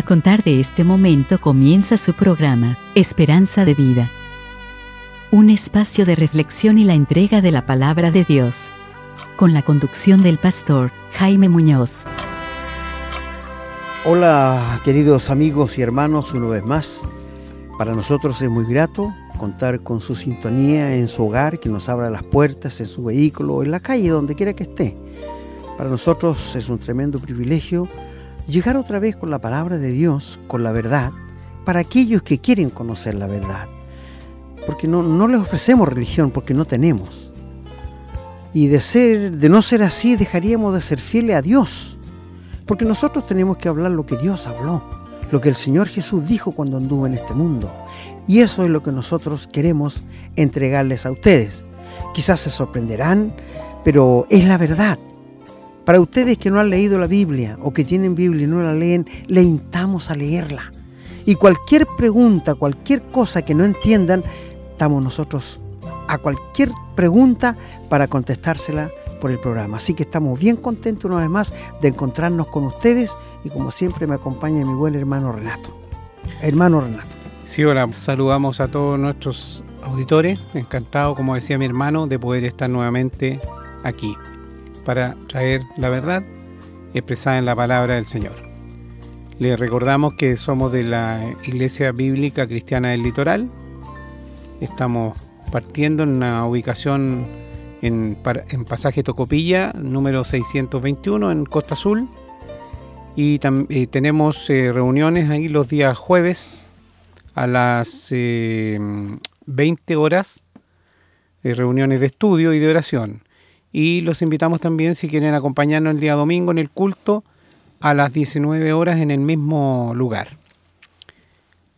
A contar de este momento comienza su programa, Esperanza de Vida. Un espacio de reflexión y la entrega de la palabra de Dios. Con la conducción del pastor Jaime Muñoz. Hola queridos amigos y hermanos, una vez más. Para nosotros es muy grato contar con su sintonía en su hogar, que nos abra las puertas, en su vehículo, en la calle, donde quiera que esté. Para nosotros es un tremendo privilegio llegar otra vez con la palabra de Dios, con la verdad, para aquellos que quieren conocer la verdad. Porque no, no les ofrecemos religión, porque no tenemos. Y de, ser, de no ser así, dejaríamos de ser fieles a Dios. Porque nosotros tenemos que hablar lo que Dios habló, lo que el Señor Jesús dijo cuando anduvo en este mundo. Y eso es lo que nosotros queremos entregarles a ustedes. Quizás se sorprenderán, pero es la verdad. Para ustedes que no han leído la Biblia o que tienen Biblia y no la leen, le instamos a leerla. Y cualquier pregunta, cualquier cosa que no entiendan, estamos nosotros a cualquier pregunta para contestársela por el programa. Así que estamos bien contentos una vez más de encontrarnos con ustedes y como siempre me acompaña mi buen hermano Renato. Hermano Renato. Sí, hola, saludamos a todos nuestros auditores. Encantado, como decía mi hermano, de poder estar nuevamente aquí para traer la verdad expresada en la palabra del Señor. Les recordamos que somos de la Iglesia Bíblica Cristiana del Litoral. Estamos partiendo en una ubicación en, Pasaje Tocopilla, número 621, en Costa Azul. Y eh, tenemos eh, reuniones ahí los días jueves a las 20 eh, horas, reuniones de estudio y de oración y los invitamos también si quieren acompañarnos el día domingo en el culto a las 19 horas en el mismo lugar.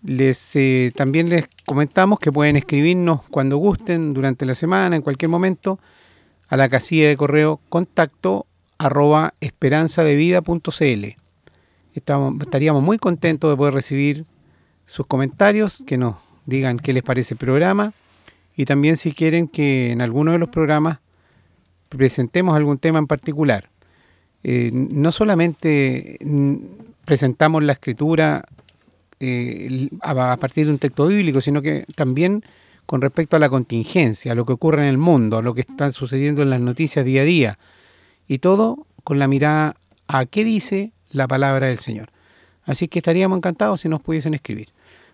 Les, eh, también les comentamos que pueden escribirnos cuando gusten durante la semana, en cualquier momento, a la casilla de correo contacto arroba esperanzadevida.cl. estaríamos muy contentos de poder recibir sus comentarios, que nos digan qué les parece el programa y también si quieren que en alguno de los programas presentemos algún tema en particular. Eh, no solamente presentamos la escritura eh, a, partir de un texto bíblico, sino que también con respecto a la contingencia, a lo que ocurre en el mundo, a lo que está sucediendo en las noticias día a día, y todo con la mirada a qué dice la palabra del Señor. Así que estaríamos encantados si nos pudiesen escribir.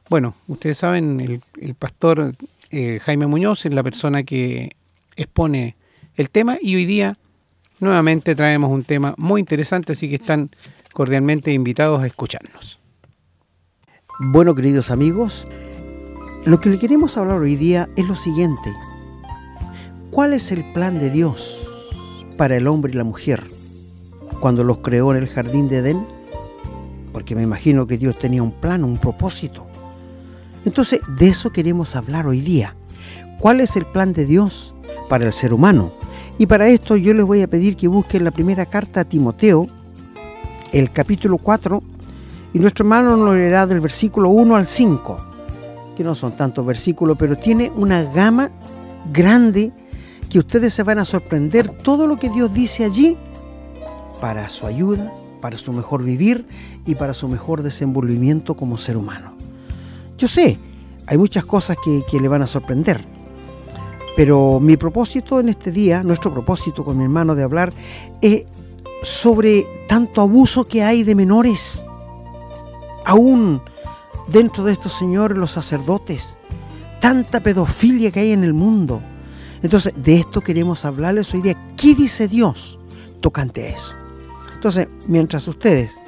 Bueno, ustedes saben, el, pastor eh, Jaime Muñoz es la persona que expone el tema y hoy día nuevamente traemos un tema muy interesante, así que están cordialmente invitados a escucharnos. Bueno, queridos amigos, lo que le queremos hablar hoy día es lo siguiente. ¿Cuál es el plan de Dios para el hombre y la mujer cuando los creó en el jardín de Edén? Porque me imagino que Dios tenía un plan, un propósito. Entonces, de eso queremos hablar hoy día. ¿Cuál es el plan de Dios para el ser humano? Y para esto yo les voy a pedir que busquen la primera carta a Timoteo, el capítulo 4, y nuestro hermano nos leerá del versículo 1 al 5, que no son tantos versículos, pero tiene una gama grande que ustedes se van a sorprender todo lo que Dios dice allí para su ayuda, para su mejor vivir y para su mejor desenvolvimiento como ser humano. Yo sé, hay muchas cosas que, que le van a sorprender, pero mi propósito en este día, nuestro propósito con mi hermano de hablar, es sobre tanto abuso que hay de menores. Aún dentro de estos señores, los sacerdotes, tanta pedofilia que hay en el mundo. Entonces, de esto queremos hablarles hoy día. ¿Qué dice Dios tocante a eso? Entonces, mientras ustedes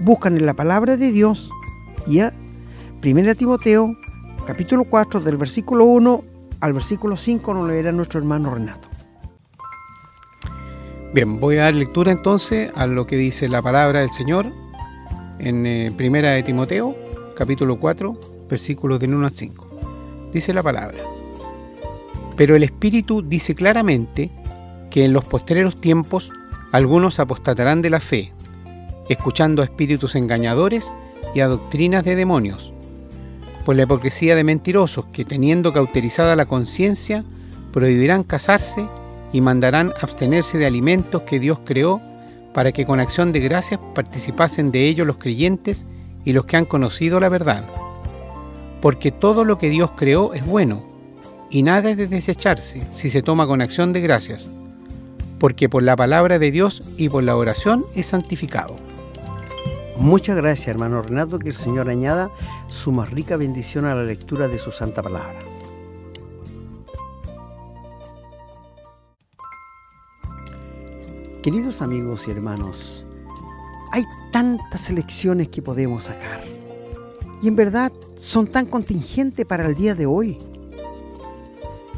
buscan en la palabra de Dios, ya, 1 Timoteo, capítulo 4, del versículo 1 al versículo 5 nos leerá nuestro hermano Renato. Bien, voy a dar lectura entonces a lo que dice la palabra del Señor en eh, Primera de Timoteo, capítulo 4, versículos del 1 al 5. Dice la palabra. Pero el Espíritu dice claramente que en los postreros tiempos algunos apostatarán de la fe, escuchando a espíritus engañadores y a doctrinas de demonios por la hipocresía de mentirosos que teniendo cauterizada la conciencia, prohibirán casarse y mandarán abstenerse de alimentos que Dios creó para que con acción de gracias participasen de ellos los creyentes y los que han conocido la verdad. Porque todo lo que Dios creó es bueno, y nada es de desecharse si se toma con acción de gracias, porque por la palabra de Dios y por la oración es santificado. Muchas gracias, hermano Renato, que el Señor añada su más rica bendición a la lectura de su santa palabra. Queridos amigos y hermanos, hay tantas lecciones que podemos sacar y en verdad son tan contingentes para el día de hoy.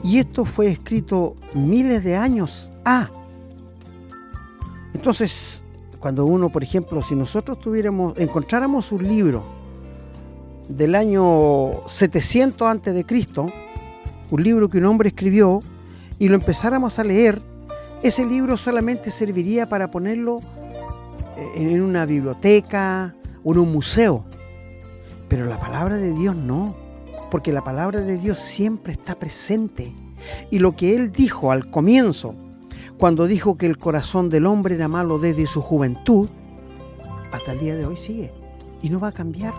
Y esto fue escrito miles de años a. Entonces, cuando uno, por ejemplo, si nosotros tuviéramos, encontráramos un libro del año 700 antes de Cristo, un libro que un hombre escribió, y lo empezáramos a leer, ese libro solamente serviría para ponerlo eh, en una biblioteca o en un museo. Pero la palabra de Dios no, porque la palabra de Dios siempre está presente. Y lo que Él dijo al comienzo, cuando dijo que el corazón del hombre era malo desde su juventud, hasta el día de hoy sigue y no va a cambiar.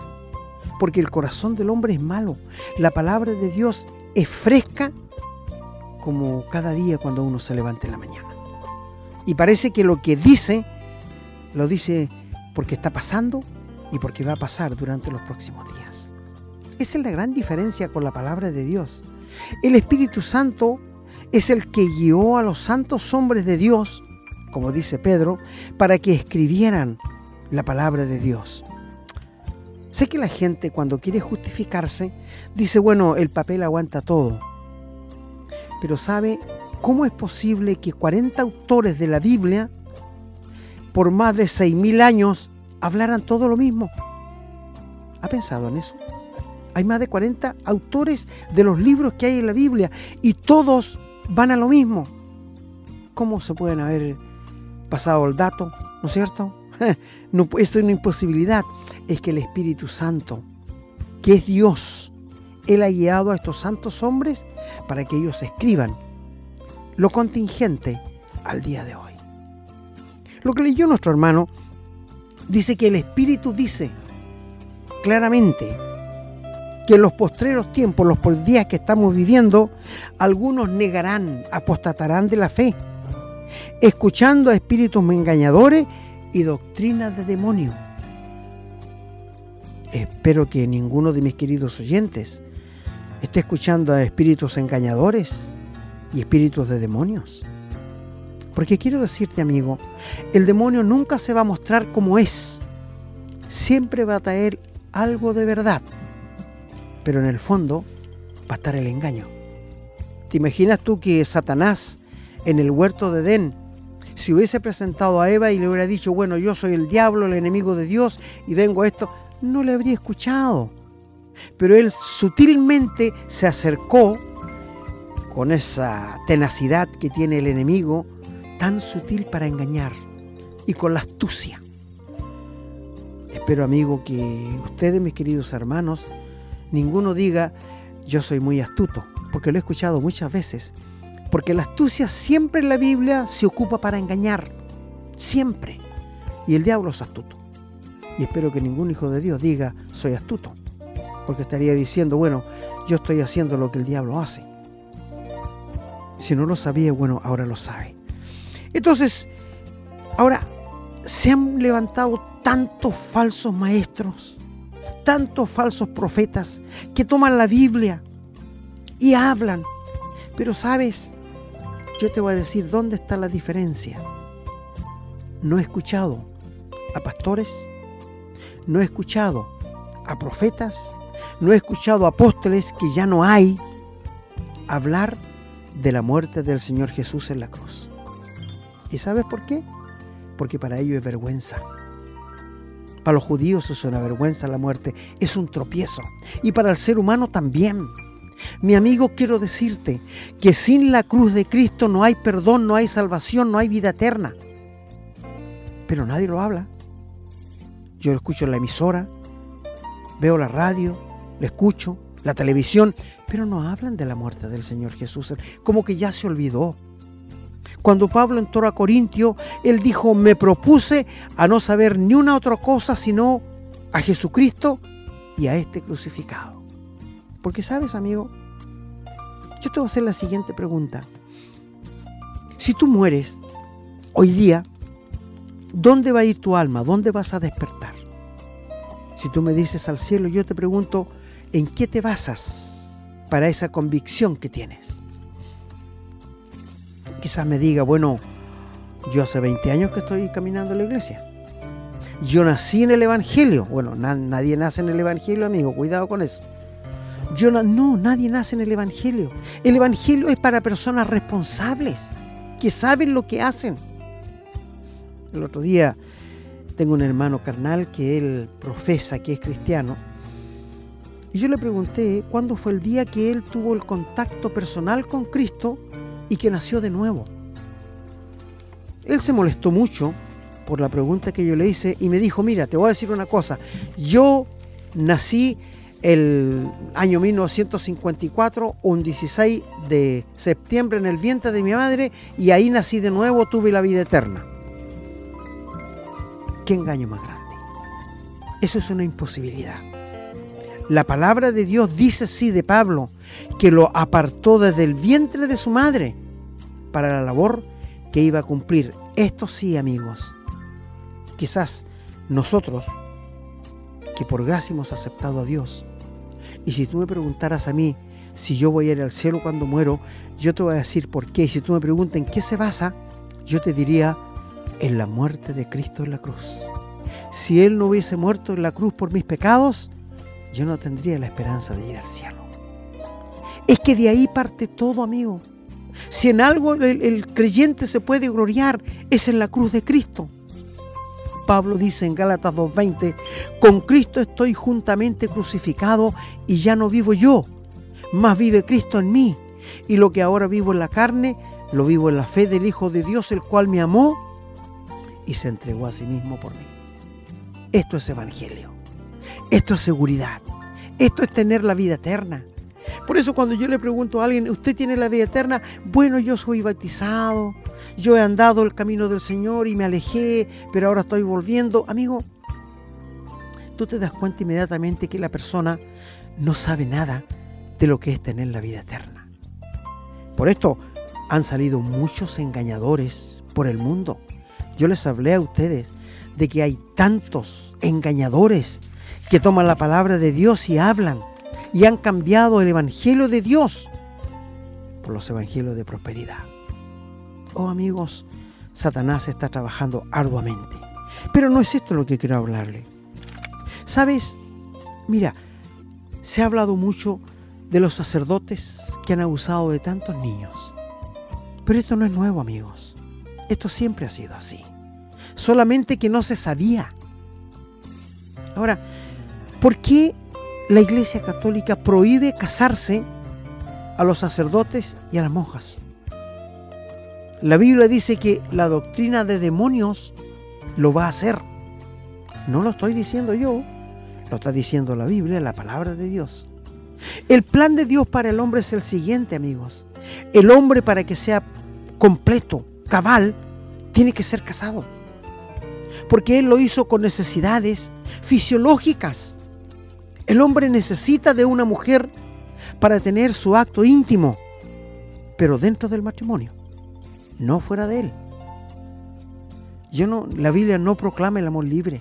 Porque el corazón del hombre es malo. La palabra de Dios es fresca como cada día cuando uno se levanta en la mañana. Y parece que lo que dice, lo dice porque está pasando y porque va a pasar durante los próximos días. Esa es la gran diferencia con la palabra de Dios. El Espíritu Santo es el que guió a los santos hombres de Dios, como dice Pedro, para que escribieran la palabra de Dios. Sé que la gente cuando quiere justificarse dice, bueno, el papel aguanta todo. Pero ¿sabe cómo es posible que 40 autores de la Biblia, por más de 6.000 años, hablaran todo lo mismo? ¿Ha pensado en eso? Hay más de 40 autores de los libros que hay en la Biblia y todos van a lo mismo. ¿Cómo se pueden haber pasado el dato? ¿No es cierto? no, es una imposibilidad. Es que el Espíritu Santo, que es Dios, Él ha guiado a estos santos hombres para que ellos escriban lo contingente al día de hoy. Lo que leyó nuestro hermano dice que el Espíritu dice claramente que en los postreros tiempos, los días que estamos viviendo, algunos negarán, apostatarán de la fe, escuchando a espíritus engañadores y doctrinas de demonios. Espero que ninguno de mis queridos oyentes esté escuchando a espíritus engañadores y espíritus de demonios. Porque quiero decirte, amigo, el demonio nunca se va a mostrar como es. Siempre va a traer algo de verdad pero en el fondo va a estar el engaño. ¿Te imaginas tú que Satanás en el huerto de Edén, si hubiese presentado a Eva y le hubiera dicho, bueno, yo soy el diablo, el enemigo de Dios, y vengo a esto, no le habría escuchado. Pero él sutilmente se acercó con esa tenacidad que tiene el enemigo, tan sutil para engañar, y con la astucia. Espero, amigo, que ustedes, mis queridos hermanos, ninguno diga yo soy muy astuto, porque lo he escuchado muchas veces. Porque la astucia siempre en la Biblia se ocupa para engañar, siempre. Y el diablo es astuto. Y espero que ningún hijo de Dios diga soy astuto, porque estaría diciendo, bueno, yo estoy haciendo lo que el diablo hace. Si no lo sabía, bueno, ahora lo sabe. Entonces, ahora se han levantado tantos falsos maestros tantos falsos profetas que toman la Biblia y hablan. Pero sabes, yo te voy a decir dónde está la diferencia. No he escuchado a pastores, no he escuchado a profetas, no he escuchado a apóstoles que ya no hay hablar de la muerte del Señor Jesús en la cruz. ¿Y sabes por qué? Porque para ellos es vergüenza. Para los judíos es una vergüenza la muerte, es un tropiezo. Y para el ser humano también. Mi amigo, quiero decirte que sin la cruz de Cristo no hay perdón, no hay salvación, no hay vida eterna. Pero nadie lo habla. Yo lo escucho en la emisora, veo la radio, le escucho, la televisión, pero no hablan de la muerte del Señor Jesús, como que ya se olvidó. Cuando Pablo entró a Corintio, él dijo, me propuse a no saber ni una otra cosa sino a Jesucristo y a este crucificado. Porque sabes, amigo, yo te voy a hacer la siguiente pregunta. Si tú mueres hoy día, ¿dónde va a ir tu alma? ¿Dónde vas a despertar? Si tú me dices al cielo, yo te pregunto, ¿en qué te basas para esa convicción que tienes? Quizás me diga, bueno, yo hace 20 años que estoy caminando en la iglesia. Yo nací en el Evangelio. Bueno, nadie nace en el Evangelio, amigo, cuidado con eso. Yo no, no, nadie nace en el Evangelio. El Evangelio es para personas responsables, que saben lo que hacen. El otro día tengo un hermano carnal que él profesa que es cristiano. Y yo le pregunté cuándo fue el día que él tuvo el contacto personal con Cristo y que nació de nuevo. Él se molestó mucho por la pregunta que yo le hice y me dijo, mira, te voy a decir una cosa, yo nací el año 1954, un 16 de septiembre en el vientre de mi madre y ahí nací de nuevo, tuve la vida eterna. ¿Qué engaño más grande? Eso es una imposibilidad. La palabra de Dios dice sí de Pablo, que lo apartó desde el vientre de su madre para la labor que iba a cumplir. Esto sí, amigos. Quizás nosotros, que por gracia hemos aceptado a Dios, y si tú me preguntaras a mí si yo voy a ir al cielo cuando muero, yo te voy a decir por qué. Y si tú me preguntas en qué se basa, yo te diría en la muerte de Cristo en la cruz. Si Él no hubiese muerto en la cruz por mis pecados, yo no tendría la esperanza de ir al cielo. Es que de ahí parte todo, amigo. Si en algo el, creyente se puede gloriar, es en la cruz de Cristo. Pablo dice en Gálatas 2.20, con Cristo estoy juntamente crucificado y ya no vivo yo, más vive Cristo en mí. Y lo que ahora vivo en la carne, lo vivo en la fe del Hijo de Dios, el cual me amó y se entregó a sí mismo por mí. Esto es Evangelio. Esto es seguridad. Esto es tener la vida eterna. Por eso cuando yo le pregunto a alguien, ¿usted tiene la vida eterna? Bueno, yo soy bautizado, yo he andado el camino del Señor y me alejé, pero ahora estoy volviendo. Amigo, tú te das cuenta inmediatamente que la persona no sabe nada de lo que es tener la vida eterna. Por esto han salido muchos engañadores por el mundo. Yo les hablé a ustedes de que hay tantos engañadores que toman la palabra de Dios y hablan y han cambiado el Evangelio de Dios por los Evangelios de prosperidad. Oh amigos, Satanás está trabajando arduamente. Pero no es esto lo que quiero hablarle. ¿Sabes? Mira, se ha hablado mucho de los sacerdotes que han abusado de tantos niños. Pero esto no es nuevo, amigos. Esto siempre ha sido así. Solamente que no se sabía. Ahora, ¿por qué la Iglesia Católica prohíbe casarse a los sacerdotes y a las monjas. La Biblia dice que la doctrina de demonios lo va a hacer. No lo estoy diciendo yo, lo está diciendo la Biblia, la palabra de Dios. El plan de Dios para el hombre es el siguiente, amigos. El hombre para que sea completo, cabal, tiene que ser casado. Porque Él lo hizo con necesidades fisiológicas. El hombre necesita de una mujer para tener su acto íntimo, pero dentro del matrimonio, no fuera de él. Yo no, la Biblia no proclama el amor libre.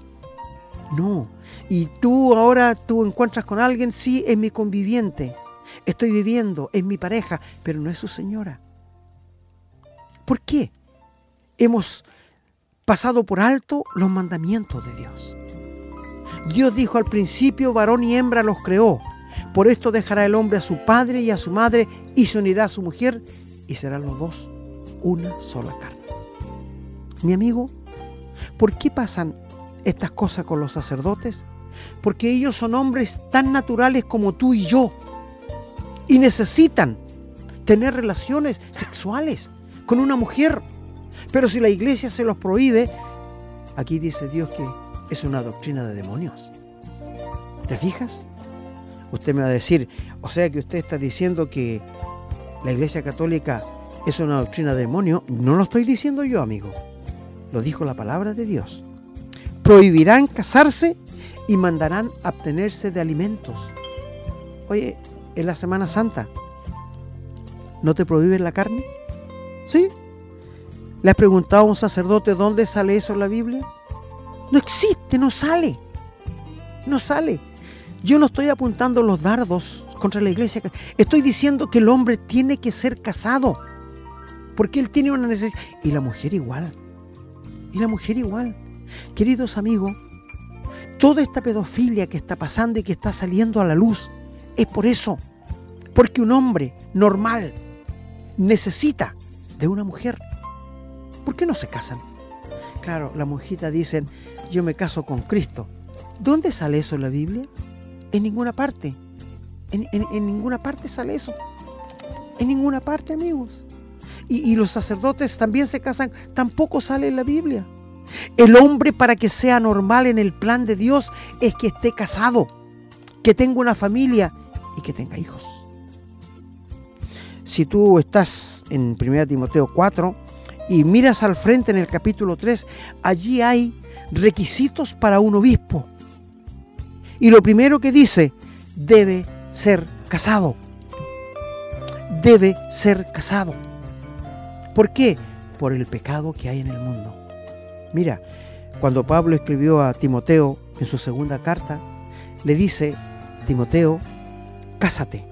No. Y tú ahora tú encuentras con alguien, sí, es mi conviviente. Estoy viviendo, es mi pareja, pero no es su señora. ¿Por qué? Hemos pasado por alto los mandamientos de Dios. Dios dijo al principio, varón y hembra los creó. Por esto dejará el hombre a su padre y a su madre y se unirá a su mujer y serán los dos una sola carne. Mi amigo, ¿por qué pasan estas cosas con los sacerdotes? Porque ellos son hombres tan naturales como tú y yo y necesitan tener relaciones sexuales con una mujer. Pero si la iglesia se los prohíbe, aquí dice Dios que es una doctrina de demonios. ¿Te fijas? Usted me va a decir, o sea que usted está diciendo que la Iglesia Católica es una doctrina de demonio. No lo estoy diciendo yo, amigo. Lo dijo la palabra de Dios. Prohibirán casarse y mandarán abstenerse de alimentos. Oye, en la Semana Santa, ¿no te prohíben la carne? ¿Sí? ¿Le has preguntado a un sacerdote dónde sale eso en la Biblia? No existe, no sale. No sale. Yo no estoy apuntando los dardos contra la iglesia. Estoy diciendo que el hombre tiene que ser casado. Porque él tiene una necesidad. Y la mujer igual. Y la mujer igual. Queridos amigos, toda esta pedofilia que está pasando y que está saliendo a la luz es por eso. Porque un hombre normal necesita de una mujer. ¿Por qué no se casan? Claro, la monjita dicen, yo me caso con Cristo. ¿Dónde sale eso en la Biblia? En ninguna parte. En, ninguna parte sale eso. En ninguna parte, amigos. Y, y los sacerdotes también se casan. Tampoco sale en la Biblia. El hombre para que sea normal en el plan de Dios es que esté casado, que tenga una familia y que tenga hijos. Si tú estás en 1 Timoteo 4 y miras al frente en el capítulo 3, allí hay requisitos para un obispo. Y lo primero que dice, debe ser casado. Debe ser casado. ¿Por qué? Por el pecado que hay en el mundo. Mira, cuando Pablo escribió a Timoteo en su segunda carta, le dice, Timoteo, cásate.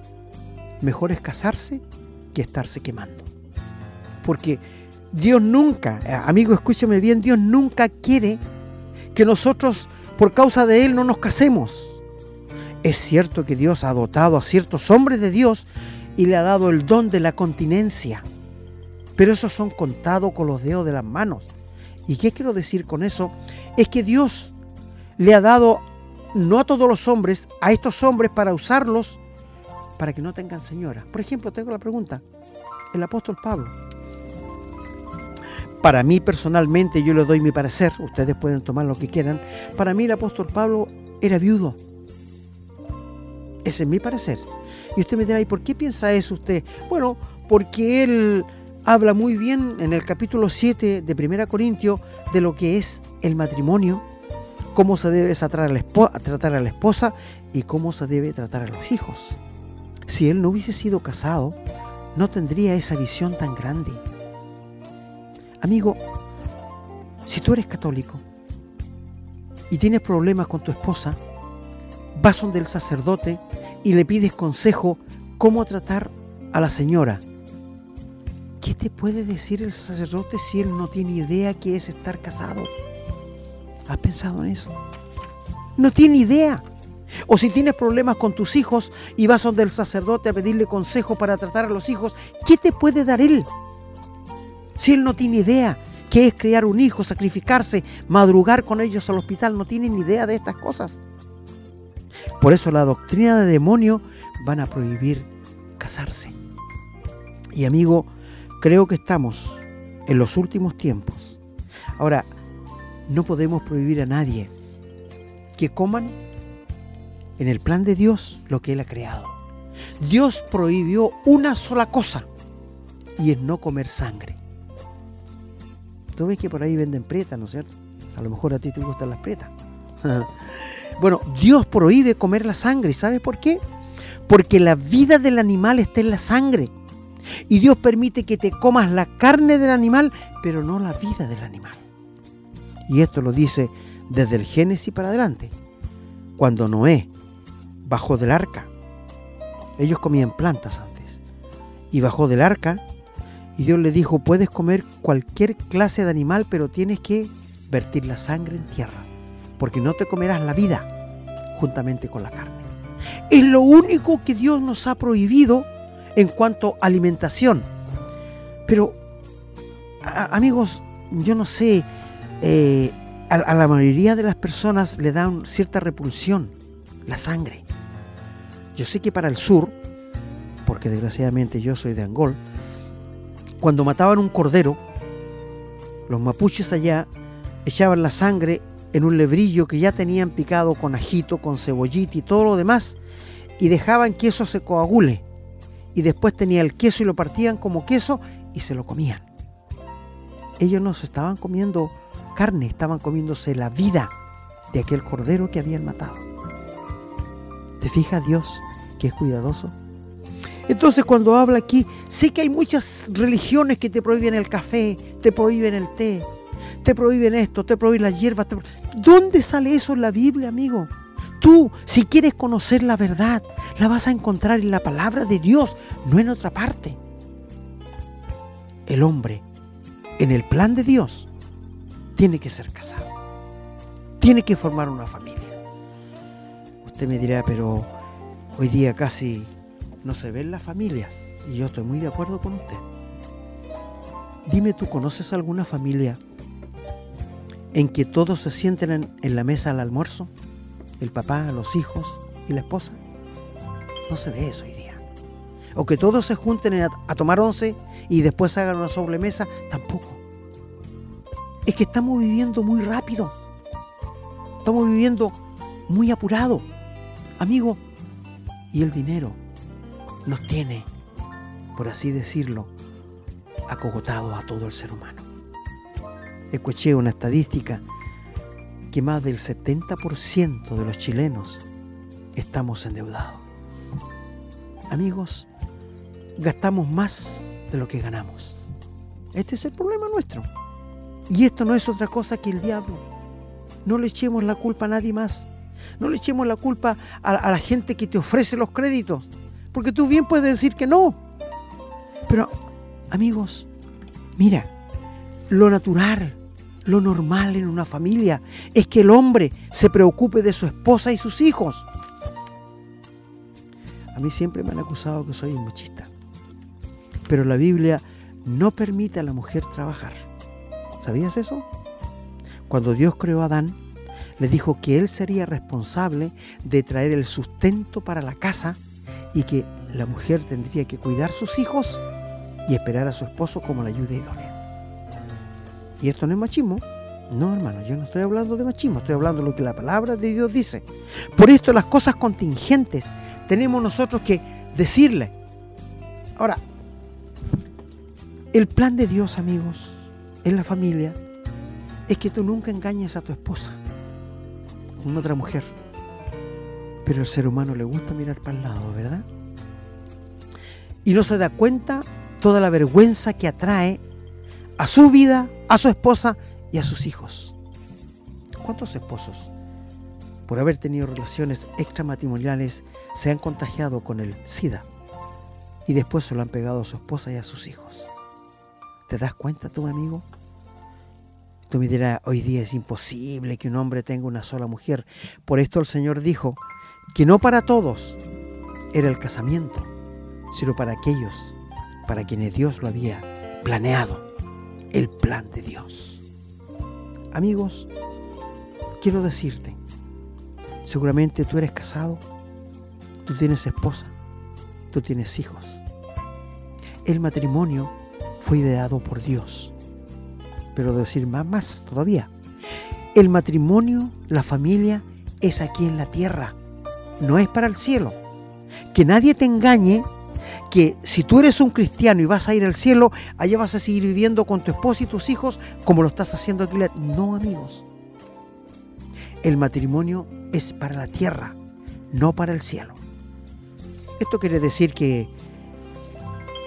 Mejor es casarse que estarse quemando. Porque Dios nunca, eh, amigo, escúcheme bien, Dios nunca quiere que nosotros por causa de Él no nos casemos. Es cierto que Dios ha dotado a ciertos hombres de Dios y le ha dado el don de la continencia, pero esos son contados con los dedos de las manos. ¿Y qué quiero decir con eso? Es que Dios le ha dado no a todos los hombres, a estos hombres para usarlos para que no tengan señoras. Por ejemplo, tengo la pregunta, el apóstol Pablo, para mí personalmente, yo le doy mi parecer, ustedes pueden tomar lo que quieran, para mí el apóstol Pablo era viudo. Ese es mi parecer. Y usted me dirá, ¿y por qué piensa eso usted? Bueno, porque él habla muy bien en el capítulo 7 de 1 Corintios de lo que es el matrimonio, cómo se debe tratar a, la tratar a la esposa y cómo se debe tratar a los hijos. Si él no hubiese sido casado, no tendría esa visión tan grande. Amigo, si tú eres católico y tienes problemas con tu esposa, vas donde el sacerdote y le pides consejo cómo tratar a la señora. ¿Qué te puede decir el sacerdote si él no tiene idea qué es estar casado? ¿Has pensado en eso? No tiene idea. O si tienes problemas con tus hijos y vas donde el sacerdote a pedirle consejo para tratar a los hijos, ¿qué te puede dar él? Si él no tiene idea qué es criar un hijo, sacrificarse, madrugar con ellos al hospital, no tiene ni idea de estas cosas. Por eso la doctrina de demonio van a prohibir casarse. Y amigo, creo que estamos en los últimos tiempos. Ahora, no podemos prohibir a nadie que coman en el plan de Dios lo que Él ha creado. Dios prohibió una sola cosa y es no comer sangre. Tú ves que por ahí venden pretas, ¿no es cierto? A lo mejor a ti te gustan las pretas. bueno, Dios prohíbe comer la sangre. ¿Sabes por qué? Porque la vida del animal está en la sangre. Y Dios permite que te comas la carne del animal, pero no la vida del animal. Y esto lo dice desde el Génesis para adelante. Cuando Noé bajó del arca, ellos comían plantas antes, y bajó del arca y Dios le dijo, puedes comer cualquier clase de animal, pero tienes que vertir la sangre en tierra, porque no te comerás la vida juntamente con la carne. Es lo único que Dios nos ha prohibido en cuanto a alimentación. Pero, amigos, yo no sé, eh, a, la mayoría de las personas le dan cierta repulsión la sangre. Yo sé que para el sur, porque desgraciadamente yo soy de Angol, cuando mataban un cordero, los mapuches allá echaban la sangre en un lebrillo que ya tenían picado con ajito, con cebollita y todo lo demás, y dejaban que eso se coagule. Y después tenía el queso y lo partían como queso y se lo comían. Ellos no se estaban comiendo carne, estaban comiéndose la vida de aquel cordero que habían matado. ¿Te fijas Dios que es cuidadoso? Entonces cuando habla aquí, sé que hay muchas religiones que te prohíben el café, te prohíben el té, te prohíben esto, te prohíben las hierbas. ¿Dónde sale eso en la Biblia, amigo? Tú, si quieres conocer la verdad, la vas a encontrar en la palabra de Dios, no en otra parte. El hombre, en el plan de Dios, tiene que ser casado. Tiene que formar una familia. Usted me dirá, pero hoy día casi no se ven las familias. Y yo estoy muy de acuerdo con usted. Dime, ¿tú conoces alguna familia en que todos se sienten en, la mesa al almuerzo? El papá, los hijos y la esposa. No se ve eso hoy día. O que todos se junten a, a tomar once y después hagan una sobremesa, tampoco. Es que estamos viviendo muy rápido. Estamos viviendo muy apurado. Amigo, y el dinero nos tiene, por así decirlo, acogotado a todo el ser humano. Escuché una estadística que más del 70% de los chilenos estamos endeudados. Amigos, gastamos más de lo que ganamos. Este es el problema nuestro. Y esto no es otra cosa que el diablo. No le echemos la culpa a nadie más. No le echemos la culpa a, a la gente que te ofrece los créditos. Porque tú bien puedes decir que no. Pero, amigos, mira, lo natural, lo normal en una familia es que el hombre se preocupe de su esposa y sus hijos. A mí siempre me han acusado que soy un machista. Pero la Biblia no permite a la mujer trabajar. ¿Sabías eso? Cuando Dios creó a Adán, le dijo que él sería responsable de traer el sustento para la casa y que la mujer tendría que cuidar sus hijos y esperar a su esposo como la ayuda idónea. Y esto no es machismo. No, hermano, yo no estoy hablando de machismo, estoy hablando de lo que la palabra de Dios dice. Por esto las cosas contingentes tenemos nosotros que decirle. Ahora, el plan de Dios, amigos, en la familia, es que tú nunca engañes a tu esposa con otra mujer. Pero al ser humano le gusta mirar para el lado, ¿verdad? Y no se da cuenta toda la vergüenza que atrae a su vida, a su esposa y a sus hijos. ¿Cuántos esposos, por haber tenido relaciones extramatrimoniales, se han contagiado con el SIDA y después se lo han pegado a su esposa y a sus hijos? ¿Te das cuenta, tu amigo? Tú me dirás, hoy día es imposible que un hombre tenga una sola mujer. Por esto el Señor dijo que no para todos era el casamiento, sino para aquellos para quienes Dios lo había planeado, el plan de Dios. Amigos, quiero decirte, seguramente tú eres casado, tú tienes esposa, tú tienes hijos. El matrimonio fue ideado por Dios pero decir más, más todavía. El matrimonio, la familia, es aquí en la tierra, no es para el cielo. Que nadie te engañe que si tú eres un cristiano y vas a ir al cielo, allá vas a seguir viviendo con tu esposa y tus hijos como lo estás haciendo aquí. No, amigos. El matrimonio es para la tierra, no para el cielo. Esto quiere decir que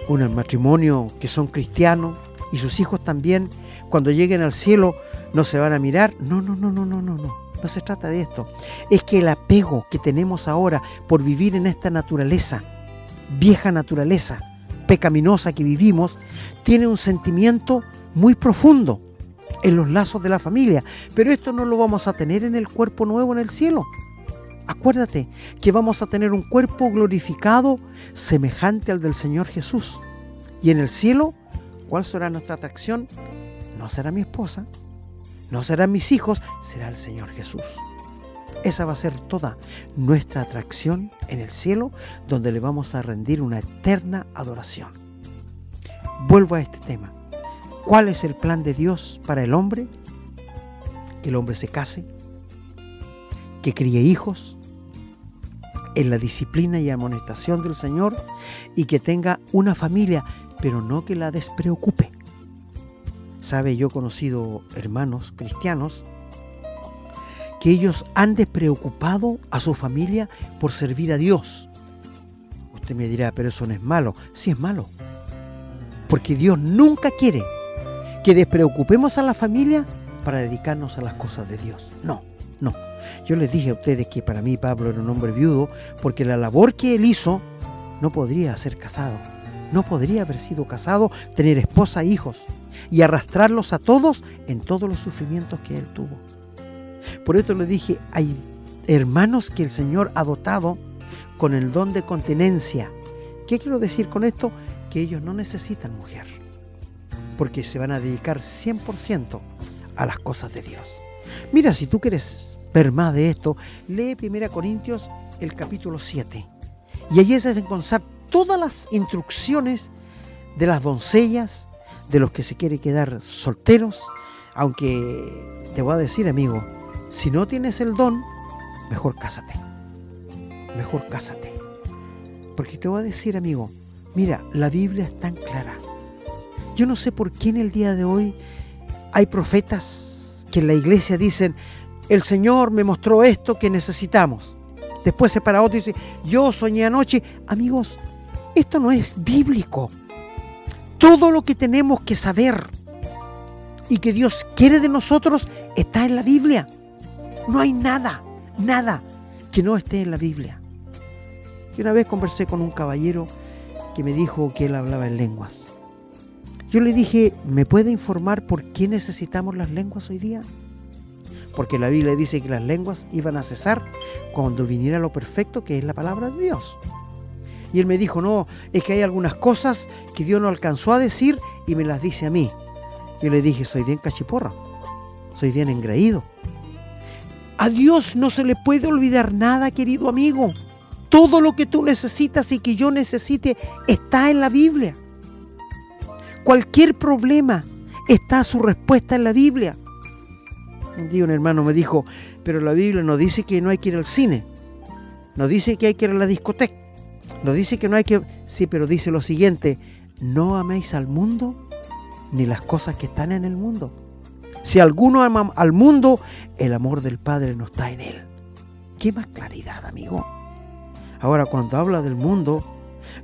un matrimonio que son cristianos y sus hijos también cuando lleguen al cielo no se van a mirar. No, no, no, no, no, no, no. No se trata de esto. Es que el apego que tenemos ahora por vivir en esta naturaleza, vieja naturaleza, pecaminosa que vivimos, tiene un sentimiento muy profundo en los lazos de la familia. Pero esto no lo vamos a tener en el cuerpo nuevo en el cielo. Acuérdate que vamos a tener un cuerpo glorificado semejante al del Señor Jesús. Y en el cielo, ¿cuál será nuestra atracción? no será mi esposa, no serán mis hijos, será el Señor Jesús. Esa va a ser toda nuestra atracción en el cielo, donde le vamos a rendir una eterna adoración. Vuelvo a este tema. ¿Cuál es el plan de Dios para el hombre? Que el hombre se case, que críe hijos, en la disciplina y amonestación del Señor y que tenga una familia, pero no que la despreocupe. Sabe, yo he conocido hermanos cristianos que ellos han despreocupado a su familia por servir a Dios. Usted me dirá, pero eso no es malo. Sí es malo. Porque Dios nunca quiere que despreocupemos a la familia para dedicarnos a las cosas de Dios. No, no. Yo les dije a ustedes que para mí Pablo era un hombre viudo porque la labor que él hizo no podría ser casado. No podría haber sido casado, tener esposa e hijos y arrastrarlos a todos en todos los sufrimientos que él tuvo. Por eso le dije, hay hermanos que el Señor ha dotado con el don de continencia. ¿Qué quiero decir con esto? Que ellos no necesitan mujer, porque se van a dedicar 100% a las cosas de Dios. Mira, si tú quieres ver más de esto, lee 1 Corintios el capítulo 7. Y allí es de encontrar todas las instrucciones de las doncellas, de los que se quieren quedar solteros, aunque te voy a decir, amigo, si no tienes el don, mejor cásate. Mejor cásate. Porque te voy a decir, amigo, mira, la Biblia es tan clara. Yo no sé por qué en el día de hoy hay profetas que en la iglesia dicen, el Señor me mostró esto que necesitamos. Después se para otro y dice, yo soñé anoche. Amigos, esto no es bíblico. Todo lo que tenemos que saber y que Dios quiere de nosotros está en la Biblia. No hay nada, nada que no esté en la Biblia. Y una vez conversé con un caballero que me dijo que él hablaba en lenguas. Yo le dije, ¿me puede informar por qué necesitamos las lenguas hoy día? Porque la Biblia dice que las lenguas iban a cesar cuando viniera lo perfecto que es la palabra de Dios. Y él me dijo, no, es que hay algunas cosas que Dios no alcanzó a decir y me las dice a mí. Yo le dije, soy bien cachiporra, soy bien engreído. A Dios no se le puede olvidar nada, querido amigo. Todo lo que tú necesitas y que yo necesite está en la Biblia. Cualquier problema está su respuesta en la Biblia. Un día un hermano me dijo, pero la Biblia no dice que no hay que ir al cine, no dice que hay que ir a la discoteca, no dice que no hay que... Sí, pero dice lo siguiente, no améis al mundo ni las cosas que están en el mundo. Si alguno ama al mundo, el amor del Padre no está en él. ¿Qué más claridad, amigo? Ahora, cuando habla del mundo,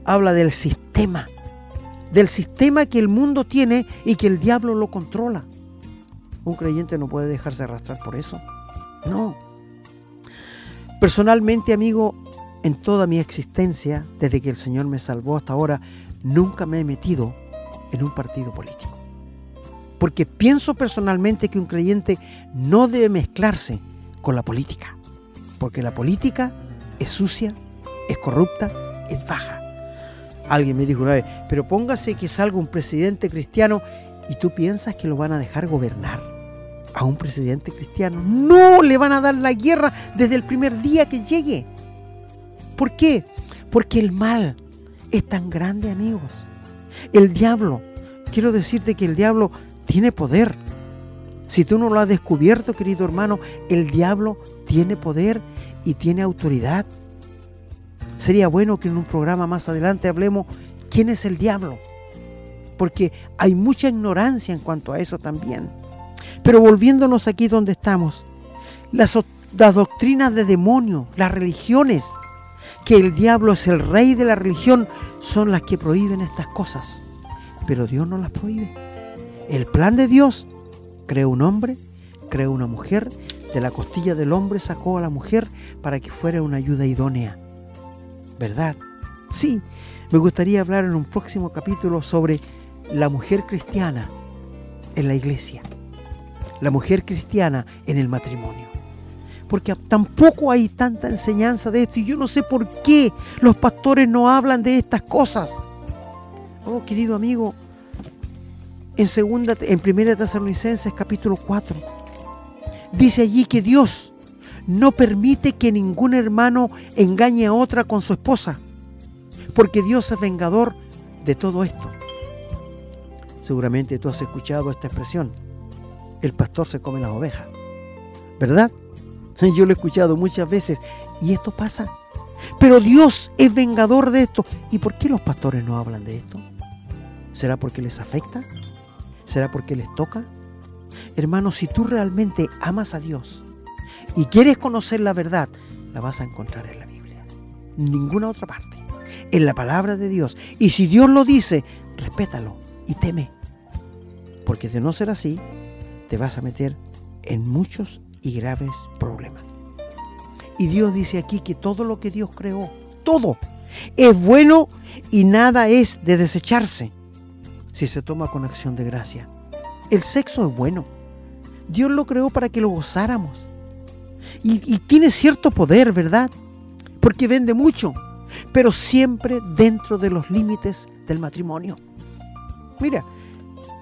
habla del sistema, del sistema que el mundo tiene y que el diablo lo controla. Un creyente no puede dejarse arrastrar por eso. No. Personalmente, amigo, en toda mi existencia, desde que el Señor me salvó hasta ahora, nunca me he metido en un partido político. Porque pienso personalmente que un creyente no debe mezclarse con la política. Porque la política es sucia, es corrupta, es baja. Alguien me dijo una vez, pero póngase que salga un presidente cristiano y tú piensas que lo van a dejar gobernar a un presidente cristiano. No le van a dar la guerra desde el primer día que llegue. ¿Por qué? Porque el mal es tan grande, amigos. El diablo, quiero decirte que el diablo tiene poder. Si tú no lo has descubierto, querido hermano, el diablo tiene poder y tiene autoridad. Sería bueno que en un programa más adelante hablemos quién es el diablo, porque hay mucha ignorancia en cuanto a eso también. Pero volviéndonos aquí donde estamos, las, doctrinas de demonio, las religiones, que el diablo es el rey de la religión, son las que prohíben estas cosas. Pero Dios no las prohíbe. El plan de Dios creó un hombre, creó una mujer, de la costilla del hombre sacó a la mujer para que fuera una ayuda idónea. ¿Verdad? Sí, me gustaría hablar en un próximo capítulo sobre la mujer cristiana en la iglesia la mujer cristiana en el matrimonio. Porque tampoco hay tanta enseñanza de esto y yo no sé por qué los pastores no hablan de estas cosas. Oh, querido amigo, en segunda en Primera Tesalonicenses capítulo 4 dice allí que Dios no permite que ningún hermano engañe a otra con su esposa, porque Dios es vengador de todo esto. Seguramente tú has escuchado esta expresión el pastor se come las ovejas. ¿Verdad? Yo lo he escuchado muchas veces y esto pasa. Pero Dios es vengador de esto. ¿Y por qué los pastores no hablan de esto? ¿Será porque les afecta? ¿Será porque les toca? Hermano, si tú realmente amas a Dios y quieres conocer la verdad, la vas a encontrar en la Biblia. Ninguna otra parte. En la palabra de Dios. Y si Dios lo dice, respétalo y teme. Porque de no ser así, te vas a meter en muchos y graves problemas. Y Dios dice aquí que todo lo que Dios creó, todo, es bueno y nada es de desecharse si se toma con acción de gracia. El sexo es bueno. Dios lo creó para que lo gozáramos. Y, tiene cierto poder, ¿verdad? Porque vende mucho, pero siempre dentro de los límites del matrimonio. Mira,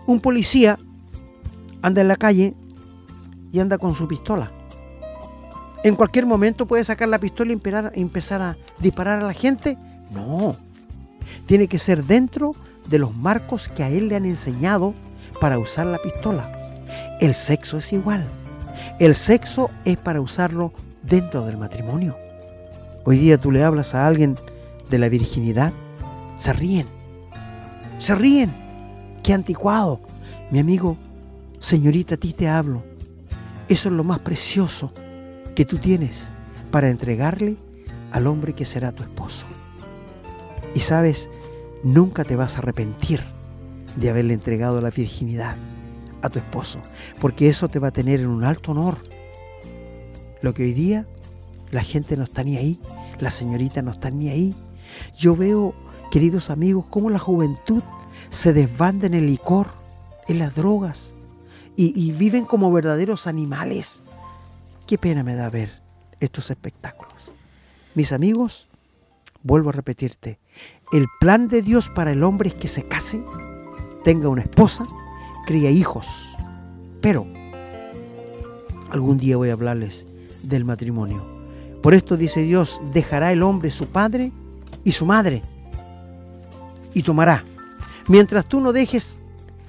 un policía anda en la calle y anda con su pistola. En cualquier momento puede sacar la pistola y empezar a disparar a la gente. No, tiene que ser dentro de los marcos que a él le han enseñado para usar la pistola. El sexo es igual. El sexo es para usarlo dentro del matrimonio. Hoy día tú le hablas a alguien de la virginidad, se ríen. Se ríen. Qué anticuado. Mi amigo, señorita, a ti te hablo. Eso es lo más precioso que tú tienes para entregarle al hombre que será tu esposo. Y sabes, nunca te vas a arrepentir de haberle entregado la virginidad a tu esposo, porque eso te va a tener en un alto honor. Lo que hoy día la gente no está ni ahí, la señorita no está ni ahí. Yo veo, queridos amigos, cómo la juventud se desbanda en el licor, en las drogas, y, viven como verdaderos animales. Qué pena me da ver estos espectáculos. Mis amigos, vuelvo a repetirte, el plan de Dios para el hombre es que se case, tenga una esposa, cría hijos. Pero algún día voy a hablarles del matrimonio. Por esto dice Dios, dejará el hombre su padre y su madre y tomará. Mientras tú no dejes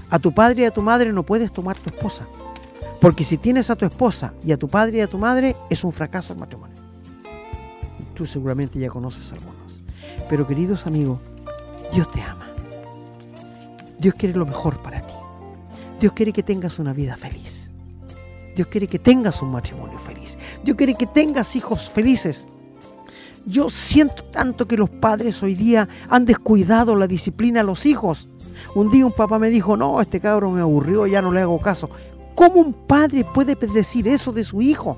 a tu padre y a tu madre, no puedes tomar tu esposa. Porque si tienes a tu esposa y a tu padre y a tu madre, es un fracaso el matrimonio. Tú seguramente ya conoces algunos. Pero queridos amigos, Dios te ama. Dios quiere lo mejor para ti. Dios quiere que tengas una vida feliz. Dios quiere que tengas un matrimonio feliz. Dios quiere que tengas hijos felices. Yo siento tanto que los padres hoy día han descuidado la disciplina a los hijos. Un día un papá me dijo, no, este cabro me aburrió, ya no le hago caso. ¿Cómo un padre puede decir eso de su hijo?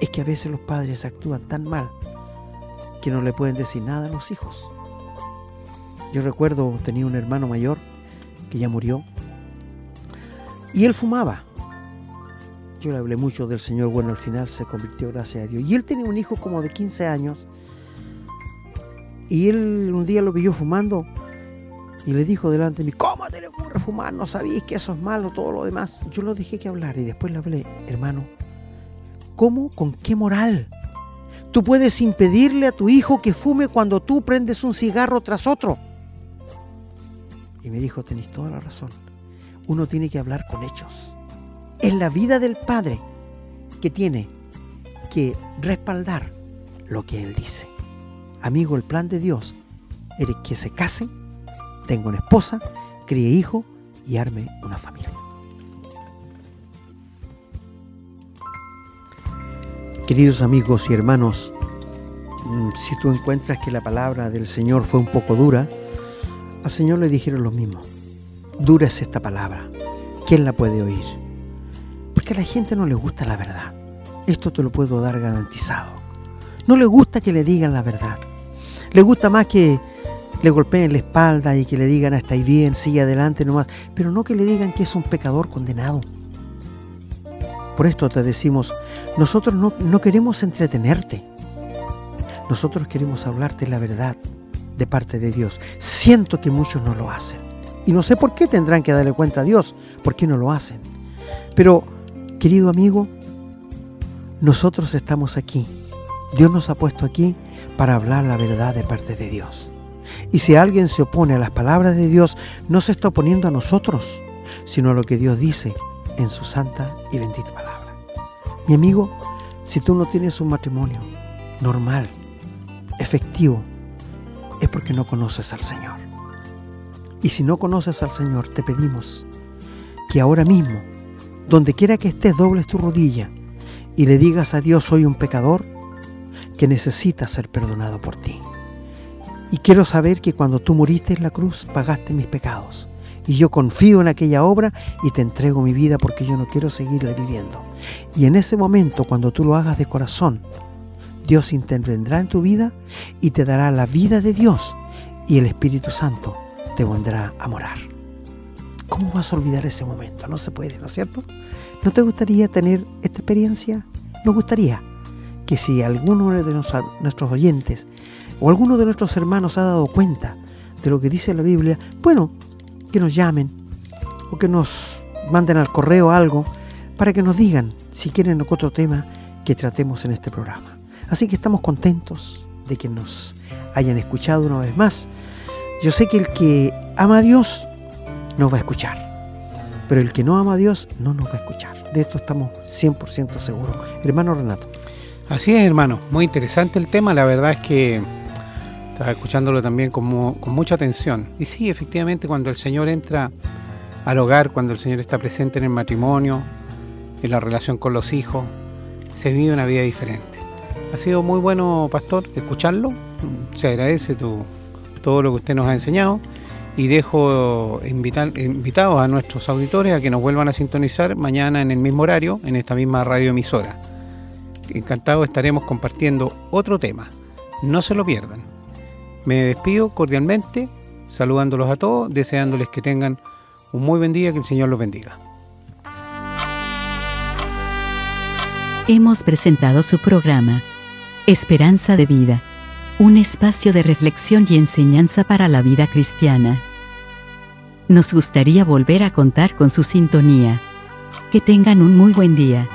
Es que a veces los padres actúan tan mal que no le pueden decir nada a los hijos. Yo recuerdo, tenía un hermano mayor que ya murió y él fumaba. Yo le hablé mucho del Señor, bueno, al final se convirtió, gracias a Dios. Y él tenía un hijo como de 15 años y él un día lo vio fumando y le dijo delante de mí, ¿cómo te le ocurre fumar? ¿No sabéis que eso es malo, todo lo demás? Yo lo dejé que hablar y después le hablé, hermano, ¿cómo? ¿Con qué moral? Tú puedes impedirle a tu hijo que fume cuando tú prendes un cigarro tras otro. Y me dijo, tenéis toda la razón. Uno tiene que hablar con hechos. Es la vida del padre que tiene que respaldar lo que él dice. Amigo, el plan de Dios es que se casen tenga una esposa, críe hijo y arme una familia. Queridos amigos y hermanos, mm, si tú encuentras que la palabra del Señor fue un poco dura, al Señor le dijeron lo mismo. Dura es esta palabra. ¿Quién la puede oír? Porque a la gente no le gusta la verdad. Esto te lo puedo dar garantizado. No le gusta que le digan la verdad. Le gusta más que le golpeen la espalda y que le digan, ah, está ahí bien, sigue adelante nomás, pero no que le digan que es un pecador condenado. Por esto te decimos, nosotros no, no queremos entretenerte, nosotros queremos hablarte la verdad de parte de Dios. Siento que muchos no lo hacen. Y no sé por qué tendrán que darle cuenta a Dios, por qué no lo hacen. Pero, querido amigo, nosotros estamos aquí. Dios nos ha puesto aquí para hablar la verdad de parte de Dios. Y si alguien se opone a las palabras de Dios, no se está oponiendo a nosotros, sino a lo que Dios dice en su santa y bendita palabra. Mi amigo, si tú no tienes un matrimonio normal, efectivo, es porque no conoces al Señor. Y si no conoces al Señor, te pedimos que ahora mismo, donde quiera que estés, dobles tu rodilla y le digas a Dios, soy un pecador que necesita ser perdonado por ti. Y quiero saber que cuando tú moriste en la cruz pagaste mis pecados. Y yo confío en aquella obra y te entrego mi vida porque yo no quiero seguirla viviendo. Y en ese momento, cuando tú lo hagas de corazón, Dios intervendrá en tu vida y te dará la vida de Dios y el Espíritu Santo te vendrá a morar. ¿Cómo vas a olvidar ese momento? No se puede, ¿no es cierto? ¿No te gustaría tener esta experiencia? Nos gustaría que si alguno de nuestros oyentes o alguno de nuestros hermanos ha dado cuenta de lo que dice la Biblia, bueno, que nos llamen o que nos manden al correo algo para que nos digan si quieren otro tema que tratemos en este programa. Así que estamos contentos de que nos hayan escuchado una vez más. Yo sé que el que ama a Dios nos va a escuchar, pero el que no ama a Dios no nos va a escuchar. De esto estamos 100% seguros. Hermano Renato. Así es, hermano. Muy interesante el tema. La verdad es que estaba escuchándolo también con, con mucha atención. Y sí, efectivamente, cuando el Señor entra al hogar, cuando el Señor está presente en el matrimonio, en la relación con los hijos, se vive una vida diferente. Ha sido muy bueno, pastor, escucharlo. Se agradece todo lo que usted nos ha enseñado y dejo invitados a nuestros auditores a que nos vuelvan a sintonizar mañana en el mismo horario, en esta misma radioemisora. Encantado estaremos compartiendo otro tema. No se lo pierdan. Me despido cordialmente, saludándolos a todos, deseándoles que tengan un muy buen día, que el Señor los bendiga. Hemos presentado su programa, Esperanza de Vida, un espacio de reflexión y enseñanza para la vida cristiana. Nos gustaría volver a contar con su sintonía. Que tengan un muy buen día.